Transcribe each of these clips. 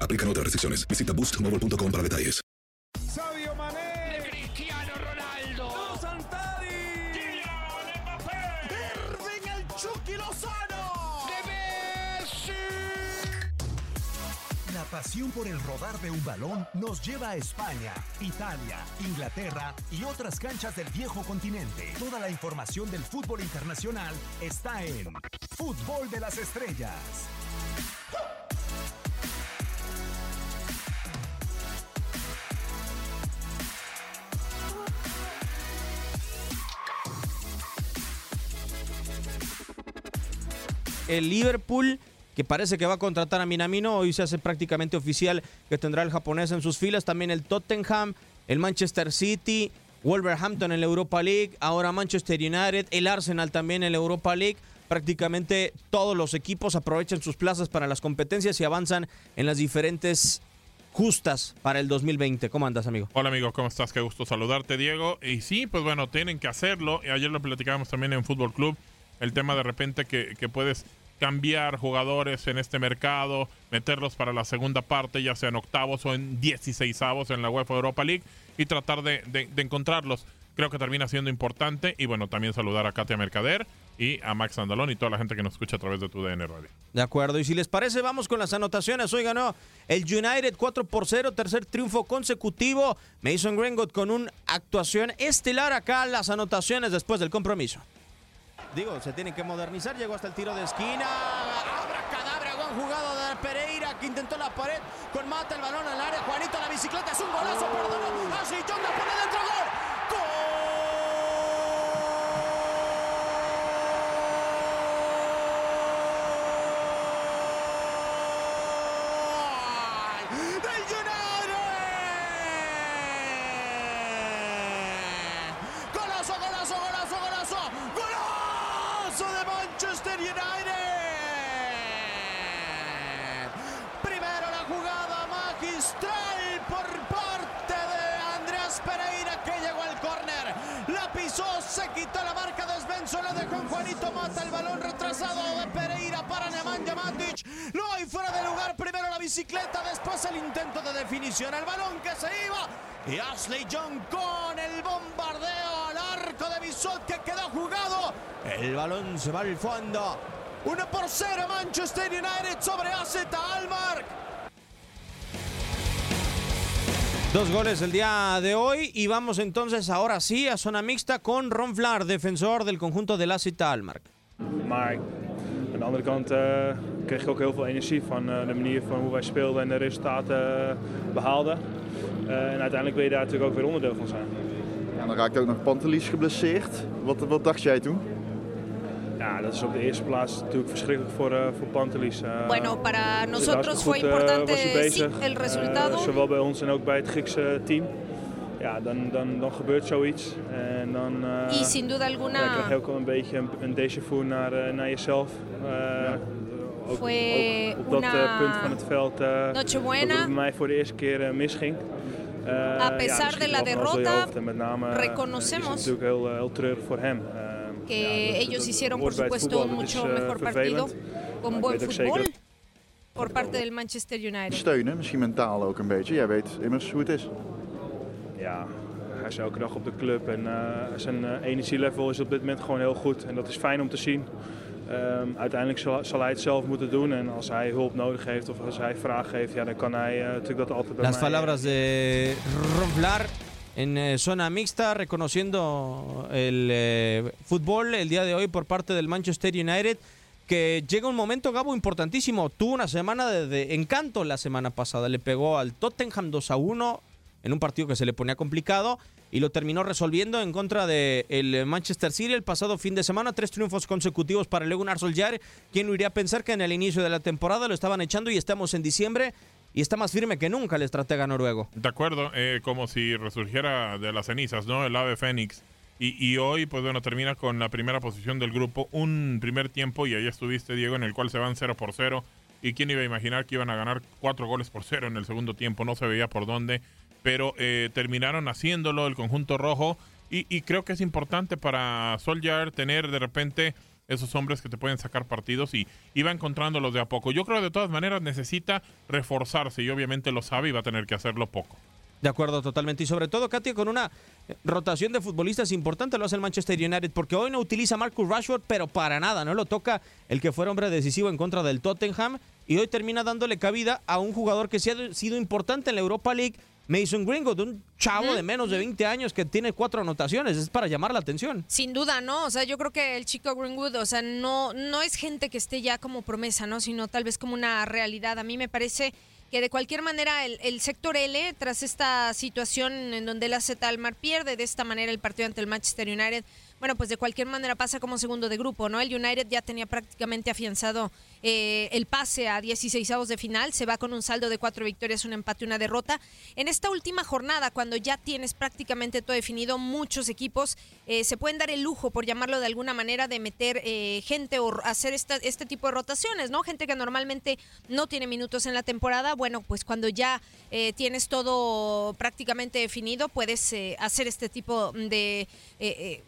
Aplican otras restricciones. Visita boostmobile.com para detalles. Sadio Mané. Cristiano Ronaldo. Dos Santari. Kylian Mbappé. Irving el Chucky Lozano. De Messi. La pasión por el rodar de un balón nos lleva a España, Italia, Inglaterra y otras canchas del viejo continente. Toda la información del fútbol internacional está en Fútbol de las Estrellas. El Liverpool, que parece que va a contratar a Minamino, hoy se hace prácticamente oficial que tendrá el japonés en sus filas. También el Tottenham, el Manchester City, Wolverhampton en la Europa League, ahora Manchester United, el Arsenal también en la Europa League. Prácticamente todos los equipos aprovechan sus plazas para las competencias y avanzan en las diferentes justas para el 2020. ¿Cómo andas, amigo? Hola amigo, ¿cómo estás? Qué gusto saludarte, Diego. Y sí, pues bueno, tienen que hacerlo. Ayer lo platicábamos también en Fútbol Club. El tema de repente que, que puedes cambiar jugadores en este mercado, meterlos para la segunda parte, ya sea en octavos o en dieciséisavos en la UEFA Europa League, y tratar de, de- encontrarlos. Creo que termina siendo importante. Y bueno, también saludar a Katia Mercader y a Max Andalón y toda la gente que nos escucha a través de tu DN Radio. De acuerdo, y si les parece, vamos con las anotaciones. Hoy ganó el United 4 por 0, tercer triunfo consecutivo. Mason Greenwood con una actuación estelar acá, las anotaciones después del compromiso. Digo, se tienen que modernizar, llegó hasta el tiro de esquina. Abra cadabra, buen jugado de Pereira que intentó la pared con Mata el balón al área. Juanito la bicicleta, es un golazo, perdón. Young la pone dentro, gol. ¡Gol! ¡Del United! ¡Golazo, golazo, golazo, golazo! ¡Golazo de Manchester United! Primero la jugada magistral por parte de Andrés Pereira que llegó al córner. La pisó, se quitó la marca de Svensson, la dejó Juanito Mata. El balón retrasado de Pereira para Nemanja Matic. No hay fuera de lugar. Primero la bicicleta, después el intento de definición. El balón que se iba. Y Ashley Young con el bombardeo arco de Bisot que quedó jugado. El balón se va al fondo. 1 por 0 Manchester United sobre AZ Almar. Dos goles el día de hoy y vamos entonces ahora sí a zona mixta con Ron Flar, defensor del conjunto del AZ Almar. Mark, an de andere kant uh, kreeg ik ook heel veel energie van uh, de manier van hoe wij speelden en de resultaten uh, behaalden. en uiteindelijk wil je daar natuurlijk ook weer onderdeel van zijn. Ja, dan raakte ook nog Pantelis geblesseerd. Wat, wat dacht jij toen? Ja, dat is op de eerste plaats natuurlijk verschrikkelijk voor, uh, voor Pantelis. Uh, bueno, para nosotros fue importante sí, el resultado. zowel bij ons en ook bij het Griekse team. Ja, dan, dan, dan gebeurt zoiets. En dan y sin duda alguna, ja, krijg je ook wel een beetje een, een déjà vu naar, uh, naar jezelf. Ja. Ook, Fue ook, op dat punt van het veld dat bij mij voor de eerste keer misging. A pesar ja, de la derrota, met name reconocemos is het natuurlijk heel, heel treurig voor hem. que ja, dat, ellos dat hicieron por supuesto un mucho is, uh, mejor partido, con buen fútbol por parte del Manchester United. Steunen, misschien mentaal ook een beetje. Jij weet immers hoe het is. Ja, hij is elke dag op de club en uh, zijn uh, energielevel is op dit moment gewoon heel goed. En dat is fijn om te zien. Um, uiteindelijk zal, zal, hij het zelf moeten doen en als hij hulp nodig heeft of als hij vragen heeft, ja, dan kan hij uh, natuurlijk dat altijd bij Las mij. palabras de Ronflar en eh, zona mixta, reconociendo el eh, fútbol el día de hoy por parte del Manchester United, que llega un momento, Gabo, importantísimo. Tuvo una semana de, de encanto la semana pasada. Le pegó al Tottenham 2 a 1 en un partido que se le ponía complicado y lo terminó resolviendo en contra del el Manchester City el pasado fin de semana. Tres triunfos consecutivos para el Gunnar Solskjaer. ¿Quién lo iría a pensar que en el inicio de la temporada lo estaban echando y estamos en diciembre? y está más firme que nunca el estratega noruego. De acuerdo, eh, como si resurgiera de las cenizas, ¿no? El ave fénix. Y, y, hoy, pues bueno, termina con la primera posición del grupo, un primer tiempo, y ahí estuviste, Diego, en el cual se van 0 por 0. ¿Y quién iba a imaginar que iban a ganar cuatro goles por cero en el segundo tiempo? No se veía por dónde, pero eh, terminaron haciéndolo el conjunto rojo. Y, creo que es importante para Solskjaer tener de repente esos hombres que te pueden sacar partidos y, y va encontrándolos de a poco. Yo creo que de todas maneras necesita reforzarse y obviamente lo sabe y va a tener que hacerlo poco. De acuerdo, totalmente. Y sobre todo, Katia, con una rotación de futbolistas importante lo hace el Manchester United, porque hoy no utiliza Marcus Rashford, pero para nada, no lo toca el que fuera hombre decisivo en contra del Tottenham, y hoy termina dándole cabida a un jugador que sí ha sido importante en la Europa League, Mason Greenwood, un chavo de menos de 20 años que tiene cuatro anotaciones, es para llamar la atención. Sin duda, ¿no? O sea, yo creo que el chico Greenwood, o sea, no, no es gente que esté ya como promesa, ¿no? Sino tal vez como una realidad. A mí me parece que de cualquier manera el, el, sector L, tras esta situación en donde la Z Almar pierde de esta manera el partido ante el Manchester United, bueno, pues de cualquier manera pasa como segundo de grupo, ¿no? El United ya tenía prácticamente afianzado eh, el pase a 16 avos de final, se va con un saldo de cuatro victorias, un empate, una derrota. En esta última jornada, cuando ya tienes prácticamente todo definido, muchos equipos eh, se pueden dar el lujo, por llamarlo de alguna manera, de meter eh, gente o hacer esta, este tipo de rotaciones, ¿no? Gente que normalmente no tiene minutos en la temporada, bueno, pues cuando ya eh, tienes todo prácticamente definido, puedes hacer este tipo de,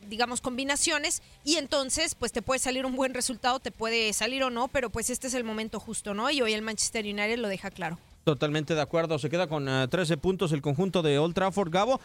digamos, combinaciones y entonces pues te puede salir un buen resultado, te puede salir o no, pero pues este es el momento justo, ¿no? Y hoy el Manchester United lo deja claro. Totalmente de acuerdo, se queda con uh, 13 puntos el conjunto de Old Trafford Gabo.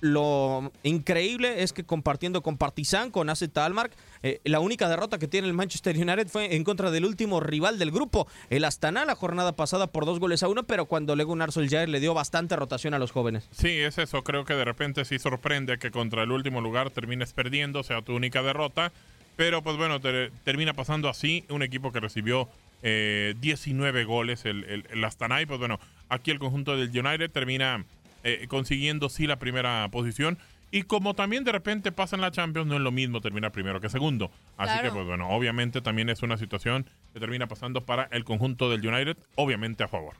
Lo increíble es que compartiendo con Partizan, con AZ Almark, eh, la única derrota que tiene el Manchester United fue en contra del último rival del grupo, el Astana, la jornada pasada por dos goles a uno, pero cuando Lego Gunnar Solskjaer le dio bastante rotación a los jóvenes. Sí, es eso, creo que de repente sí sorprende que contra el último lugar termines perdiendo, sea tu única derrota, pero pues bueno, te, termina pasando así, un equipo que recibió eh, 19 goles el, el, el, Astana y pues bueno, aquí el conjunto del United termina eh, consiguiendo sí la primera posición y como también de repente pasa en la Champions, no es lo mismo terminar primero que segundo. Así Claro. que pues bueno, obviamente también es una situación que termina pasando para el conjunto del United, obviamente a favor.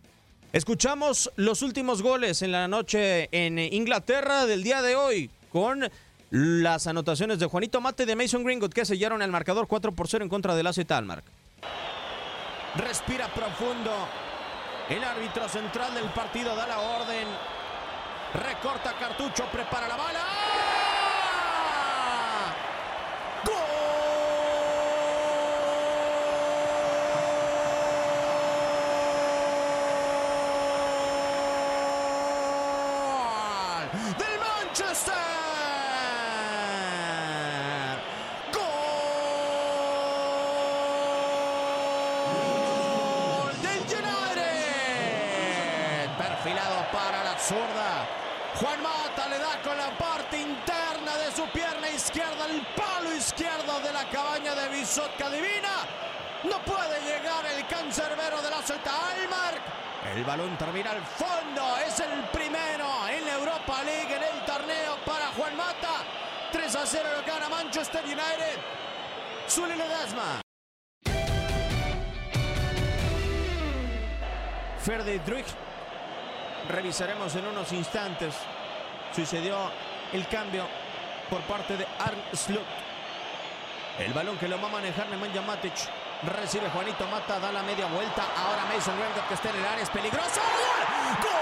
Escuchamos los últimos goles en la noche en Inglaterra del día de hoy con las anotaciones de Juanito Mate y de Mason Greenwood que sellaron el marcador 4 por 0 en contra del AZ Almark. Respira profundo. El árbitro central del partido da la orden. Recorta cartucho, prepara la bala. ¡Gol! ¡Del Manchester! ¡Gol del United! Perfilado para la zurda. Juan Mata le da con la parte interna de su pierna izquierda, el palo izquierdo de la cabaña de Bisotka Divina. No puede llegar el cancerbero de la Zeta Almark. El balón termina al fondo. Es el primero en la Europa League en el torneo para Juan Mata. 3 a 0 lo gana Manchester United. Zule Ledesma. Ferdi Druig. Revisaremos en unos instantes. Sucedió el cambio por parte de Arn Slot. El balón que lo va a manejar Nemanja Matic. Recibe Juanito Mata, da la media vuelta. Ahora Mason Greenwood que está en el área es peligroso. ¡Gol! ¡Gol!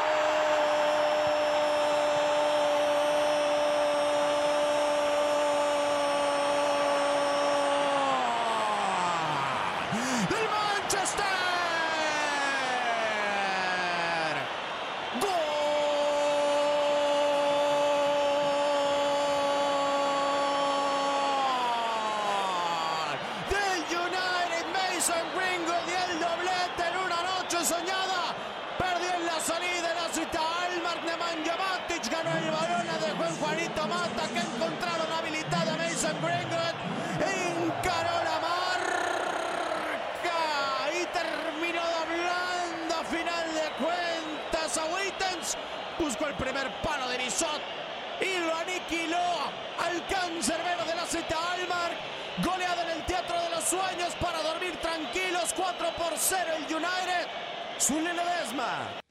¡Del Manchester! ¡Gol! Del United Mason Greenwood y el doblete en una noche soñada. Perdió en la salida la cita Almar Nemanja Matic. Ganó el balón, la dejó en Juanito Mata que encontraron habilitada a Mason Greenwood. Encaró la marca y terminó doblando final de cuentas a Wittens. Buscó el primer palo de Bisot y lo aniquiló al cancerbero de la cita Almar. Goleado en el Teatro de los Sueños para dormir tranquilos. 4 por 0 el United. Zule Ledesma.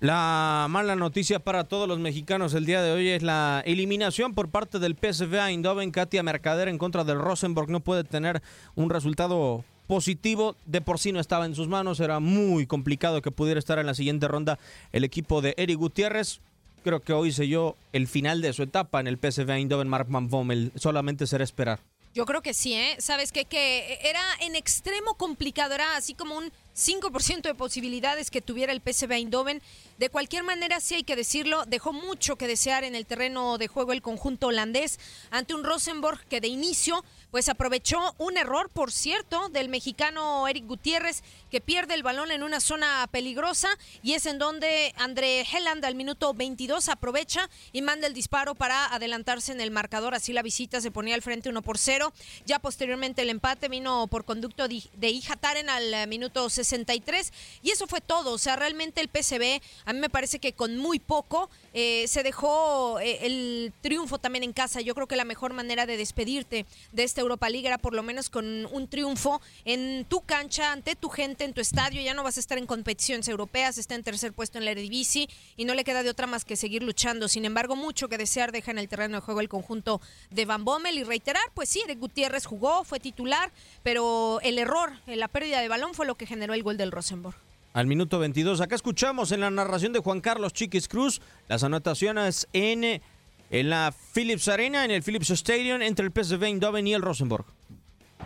La mala noticia para todos los mexicanos el día de hoy es la eliminación por parte del PSV Eindhoven. Katia Mercader en contra del Rosenborg no puede tener un resultado positivo. De por sí no estaba en sus manos. Era muy complicado que pudiera estar en la siguiente ronda el equipo de Eric Gutiérrez. Creo que hoy selló el final de su etapa en el PSV Eindhoven. Mark Van Bommel solamente será esperar. Yo creo que sí, ¿eh? Sabes qué? que era en extremo complicado, era así como un 5% de posibilidades que tuviera el PSV Eindhoven. De cualquier manera, sí hay que decirlo, dejó mucho que desear en el terreno de juego el conjunto holandés ante un Rosenborg que de inicio pues aprovechó un error, por cierto, del mexicano Eric Gutiérrez que pierde el balón en una zona peligrosa y es en donde André Helland al minuto 22 aprovecha y manda el disparo para adelantarse en el marcador. Así la visita se ponía al frente 1 por 0. Ya posteriormente el empate vino por conducto de Ijataren al eh, minuto 63 y eso fue todo. O sea, realmente el PCB a mí me parece que con muy poco eh, se dejó eh, el triunfo también en casa. Yo creo que la mejor manera de despedirte de Europa League era por lo menos con un triunfo en tu cancha, ante tu gente, en tu estadio. Ya no vas a estar en competiciones europeas, está en tercer puesto en la Eredivisie y no le queda de otra más que seguir luchando. Sin embargo, mucho que desear deja en el terreno de juego el conjunto de Van Bommel y reiterar, pues sí, Eric Gutiérrez jugó, fue titular, pero el error, la pérdida de balón fue lo que generó el gol del Rosenborg. Al minuto 22, acá escuchamos en la narración de Juan Carlos Chiquis Cruz las anotaciones en, en la Philips Arena, en el Philips Stadium, entre el PSV Eindhoven y el Rosenborg.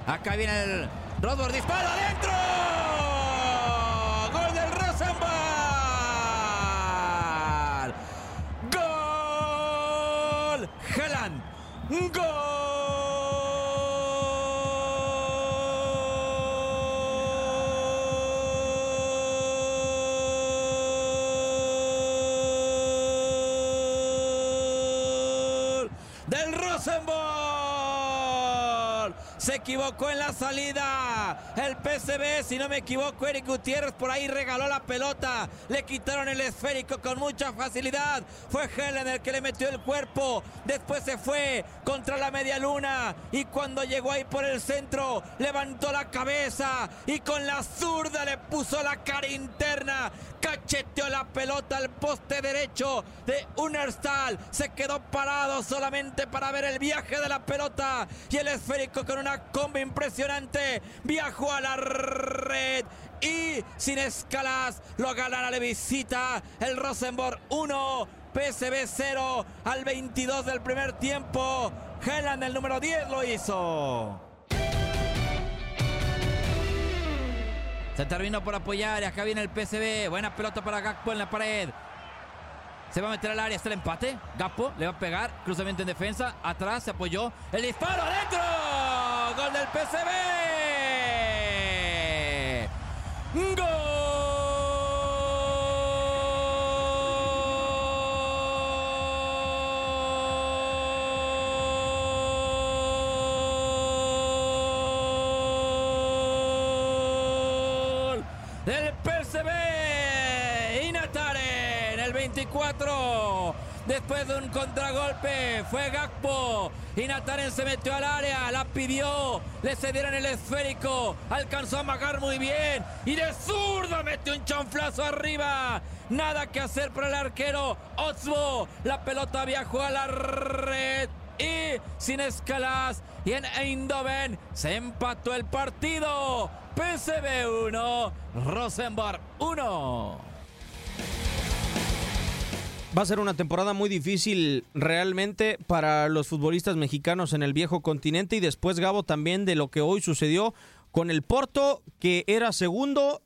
Acá viene el Rodborg, disparo adentro. Gol del Rosenborg. Gol. Haaland. Gol del Rosenborg. Se equivocó en la salida. El PCB, si no me equivoco, Eric Gutiérrez por ahí regaló la pelota. Le quitaron el esférico con mucha facilidad. Fue Helen el que le metió el cuerpo. Después se fue contra la media luna. Y cuando llegó ahí por el centro, levantó la cabeza. Y con la zurda le puso la cara interna. Cacheteó la pelota al poste derecho de Unerstal. Se quedó parado solamente para ver el viaje de la pelota. Y el esférico con una comba impresionante. Viajó a la red. Y sin escalas lo ganará la visita. El Rosenborg 1. PSB 0 al 22 del primer tiempo. Helan, el número 10, lo hizo. Se terminó por apoyar y acá viene el PCB. Buena pelota para Gakpo en la pared. Se va a meter al área, está el empate. Gakpo le va a pegar. Cruzamiento en defensa. Atrás se apoyó. El disparo adentro. Gol del PCB. PSV. Inataren, el 24. Después de un contragolpe, fue Gakpo. Inataren se metió al área, la pidió, le cedieron el esférico, alcanzó a amagar muy bien y de zurda metió un chanflazo arriba. Nada que hacer para el arquero Otzbo. La pelota viajó a la red y sin escalas. Y en Eindhoven se empató el partido. PSV 1, Rosenborg 1. Va a ser una temporada muy difícil realmente para los futbolistas mexicanos en el viejo continente y después Gabo también de lo que hoy sucedió con el Porto que era segundo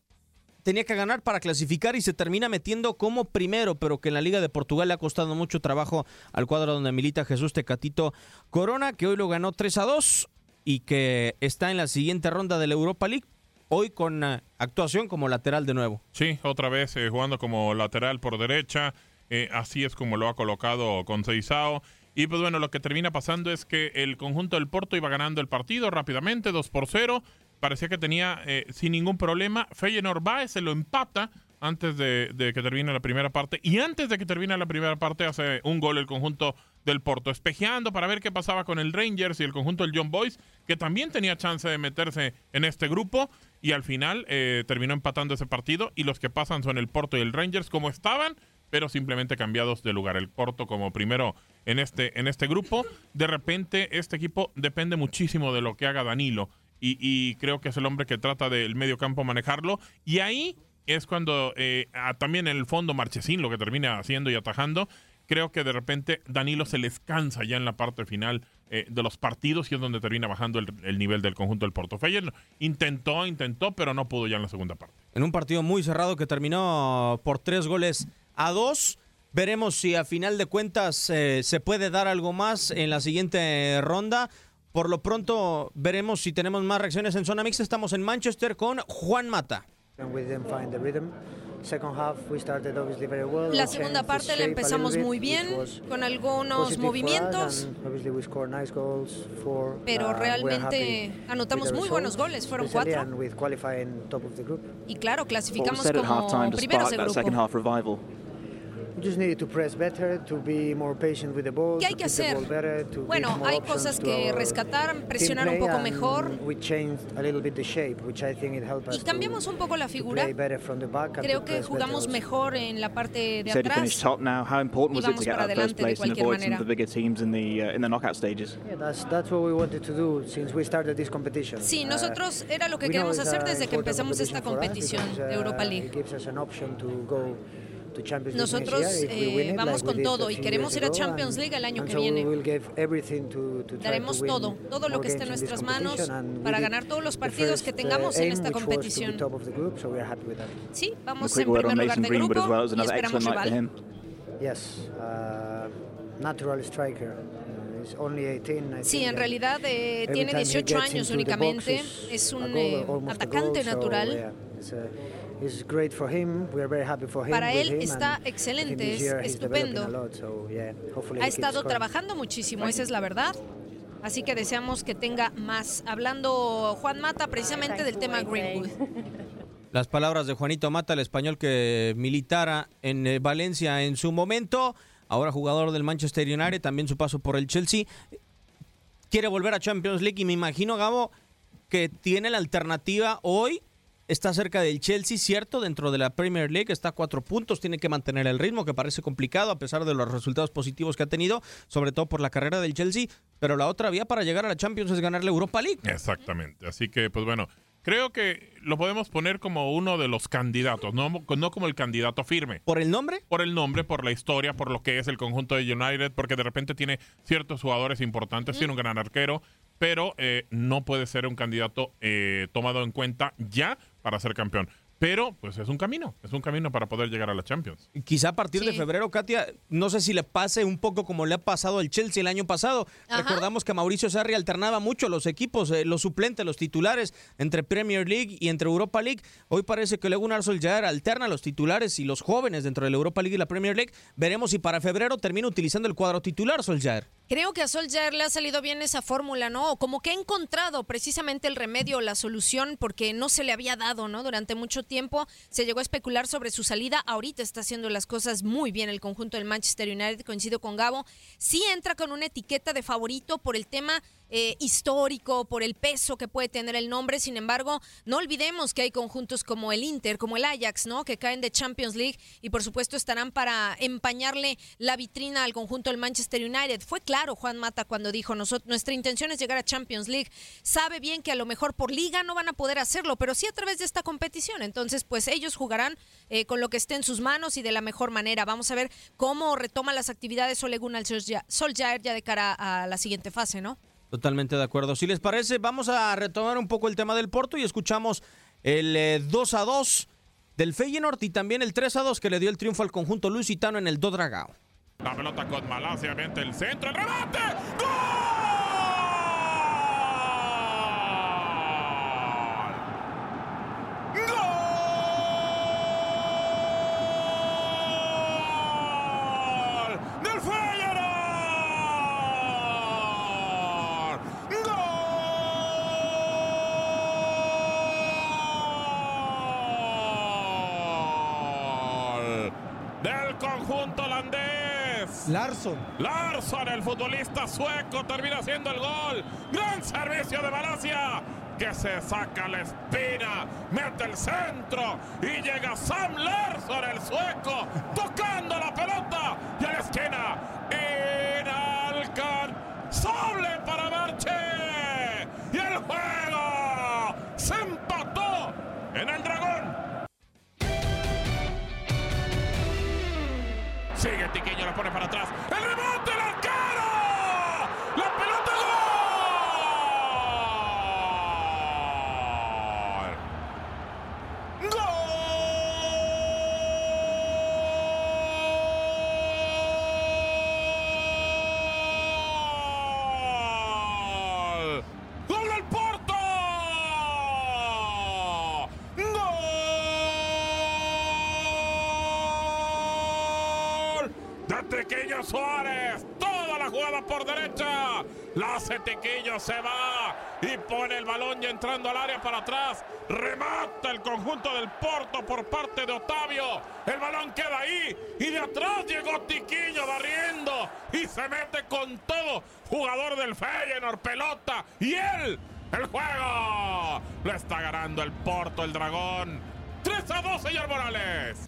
tenía que ganar para clasificar y se termina metiendo como primero, pero que en la Liga de Portugal le ha costado mucho trabajo al cuadro donde milita Jesús Tecatito Corona, que hoy lo ganó 3 a 2 y que está en la siguiente ronda de la Europa League, hoy con uh, actuación como lateral de nuevo. Sí, otra vez eh, jugando como lateral por derecha, eh, así es como lo ha colocado con Seizao. Y pues bueno, lo que termina pasando es que el conjunto del Porto iba ganando el partido rápidamente, 2 por 0 parecía que tenía eh, sin ningún problema. Feyenoord va, se lo empata antes de, de, que termine la primera parte. Y antes de que termine la primera parte hace un gol el conjunto del Porto, espejeando para ver qué pasaba con el Rangers y el conjunto del John Boys, que también tenía chance de meterse en este grupo. Y al final eh, terminó empatando ese partido. Y los que pasan son el Porto y el Rangers como estaban, pero simplemente cambiados de lugar. El Porto como primero en este, en este grupo. De repente este equipo depende muchísimo de lo que haga Danilo y, y, creo que es el hombre que trata del medio campo manejarlo. Y ahí es cuando eh, también en el fondo Marchesín lo que termina haciendo y atajando. Creo que de repente Danilo se les cansa ya en la parte final eh, de los partidos y es donde termina bajando el, el nivel del conjunto del Porto. Feyer intentó, intentó, pero no pudo ya en la segunda parte. En un partido muy cerrado que terminó por tres goles a dos. Veremos si a final de cuentas eh, se puede dar algo más en la siguiente ronda. Por lo pronto veremos si tenemos más reacciones en zona mixta. Estamos en Manchester con Juan Mata. La segunda parte la empezamos muy bien, con algunos movimientos, pero realmente anotamos muy buenos goles, fueron cuatro. Y claro, clasificamos como primeros de grupo. ¿Qué hay que hacer? Bueno, hay cosas que rescatar, presionar un poco mejor. Y cambiamos un poco la figura. Creo que jugamos mejor en la parte de atrás. Y vamos para adelante de cualquier manera. Sí, nosotros era lo que queríamos hacer desde que empezamos esta competición de Europa League. Nosotros eh, vamos con todo y queremos ir a Champions League el año que viene. Daremos todo, todo lo que esté en nuestras manos para ganar todos los partidos que tengamos en esta competición. Sí, vamos en primer lugar de grupo y esperamos rival. Sí, en realidad eh, tiene 18 años únicamente, es un eh, atacante natural. Para él está excelente, es estupendo. Ha estado trabajando muchísimo, esa es la verdad. Así que deseamos que tenga más. Hablando Juan Mata precisamente del tema Greenwood. Las palabras de Juanito Mata, el español que militara en eh, Valencia en su momento, ahora jugador del Manchester United, también su paso por el Chelsea. Quiere volver a Champions League y me imagino, Gabo, que tiene la alternativa hoy está cerca del Chelsea, cierto, dentro de la Premier League, está a cuatro puntos, tiene que mantener el ritmo, que parece complicado a pesar de los resultados positivos que ha tenido, sobre todo por la carrera del Chelsea, pero la otra vía para llegar a la Champions es ganar la Europa League. Exactamente, así que pues bueno, creo que lo podemos poner como uno de los candidatos, no, no como el candidato firme. ¿Por el nombre? Por el nombre, por la historia, por lo que es el conjunto de United, porque de repente tiene ciertos jugadores importantes, tiene un gran arquero, pero eh, no puede ser un candidato eh, tomado en cuenta ya para ser campeón. Pero, pues es un camino, es un camino para poder llegar a la Champions. Quizá a partir sí. de febrero, Katia, no sé si le pase un poco como le ha pasado al Chelsea el año pasado. Ajá. Recordamos que Mauricio Sarri alternaba mucho los equipos, eh, los suplentes, los titulares, entre Premier League y entre Europa League. Hoy parece que Gunnar Solskjaer alterna los titulares y los jóvenes dentro de la Europa League y la Premier League. Veremos si para febrero termina utilizando el cuadro titular Solskjaer. Creo que a Solskjaer le ha salido bien esa fórmula, ¿no? Como que ha encontrado precisamente el remedio, la solución, porque no se le había dado, ¿no? Durante mucho tiempo se llegó a especular sobre su salida. Ahorita está haciendo las cosas muy bien el conjunto del Manchester United, coincido con Gabo. Sí entra con una etiqueta de favorito por el tema eh, histórico, por el peso que puede tener el nombre. Sin embargo, no olvidemos que hay conjuntos como el Inter, como el Ajax, ¿no? Que caen de Champions League y por supuesto estarán para empañarle la vitrina al conjunto del Manchester United. Fue claro Juan Mata cuando dijo, nuestra intención es llegar a Champions League. Sabe bien que a lo mejor por liga no van a poder hacerlo, pero sí a través de esta competición. Entonces, pues ellos jugarán eh, con lo que esté en sus manos y de la mejor manera. Vamos a ver cómo retoma las actividades Ole Gunnar Solskjaer ya de cara a la siguiente fase, ¿no? Totalmente de acuerdo. Si les parece, vamos a retomar un poco el tema del Porto y escuchamos el 2 a 2 del Feyenoord y también el 3 a 2 que le dio el triunfo al conjunto lusitano en el Dodragao. La pelota con Malasia, el centro, el. ¡Gol! Larsson. El futbolista sueco, termina haciendo el gol. Gran servicio de Malasia. Que se saca la espina, mete el centro y llega Sam Larsson, el sueco, tocando la pelota y Suárez. Toda la jugada por derecha. La hace Tequillo, se va y pone el balón ya entrando al área para atrás. Remata el conjunto del Porto por parte de Otavio. El balón queda ahí y de atrás llegó Tiquillo barriendo y se mete con todo. Jugador del Feyenoord, pelota y él. El juego lo está ganando el Porto, el Dragón. 3 a 2, señor Morales.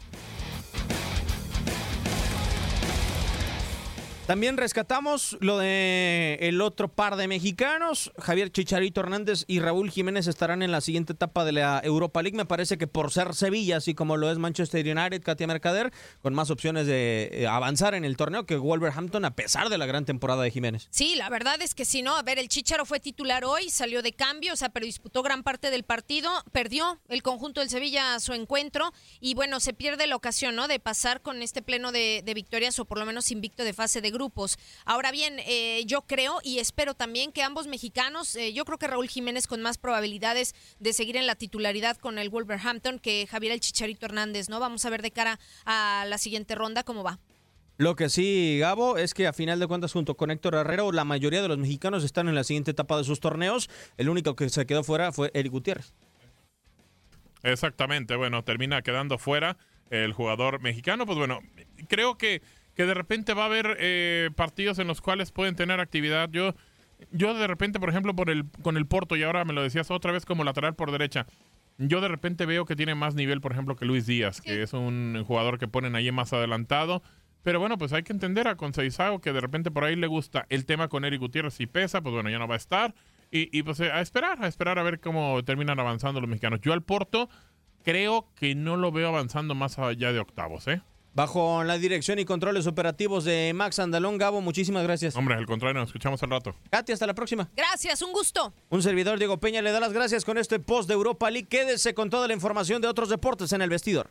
También rescatamos lo de el otro par de mexicanos. Javier Chicharito Hernández y Raúl Jiménez estarán en la siguiente etapa de la Europa League. Me parece que por ser Sevilla, así como lo es Manchester United, Katia Mercader, con más opciones de eh, avanzar en el torneo que Wolverhampton, a pesar de la gran temporada de Jiménez. Sí, la verdad es que sí, ¿no? A ver, el Chicharo fue titular hoy, salió de cambio, o sea, pero disputó gran parte del partido, perdió el conjunto del Sevilla su encuentro y bueno, se pierde la ocasión, ¿no? De pasar con este pleno de, de victorias o por lo menos invicto de fase de grupos. Ahora bien, eh, yo creo y espero también que ambos mexicanos, eh, yo creo que Raúl Jiménez con más probabilidades de seguir en la titularidad con el Wolverhampton que Javier el Chicharito Hernández, ¿no? Vamos a ver de cara a la siguiente ronda cómo va. Lo que sí, Gabo, es que a final de cuentas, junto con Héctor Herrero, la mayoría de los mexicanos están en la siguiente etapa de sus torneos. El único que se quedó fuera fue Eric Gutiérrez. Exactamente, bueno, termina quedando fuera el jugador mexicano. Pues bueno, creo que, que de repente va a haber eh, partidos en los cuales pueden tener actividad. Yo, yo de repente, por ejemplo, por el, con el Porto, y ahora me lo decías otra vez como lateral por derecha, yo de repente veo que tiene más nivel, por ejemplo, que Luis Díaz, que es un jugador que ponen ahí más adelantado. Pero bueno, pues hay que entender a Conceição que de repente por ahí le gusta el tema con Eric Gutiérrez. Si pesa, pues bueno, ya no va a estar. Y, y pues eh, a esperar, a esperar a ver cómo terminan avanzando los mexicanos. Yo al Porto creo que no lo veo avanzando más allá de octavos, ¿eh? Bajo la dirección y controles operativos de Max Andalón, Gabo, muchísimas gracias. Hombre, al contrario, nos escuchamos al rato. Katy, hasta la próxima. Gracias, un gusto. Un servidor, Diego Peña, le da las gracias con este post de Europa League. Quédese con toda la información de otros deportes en el vestidor.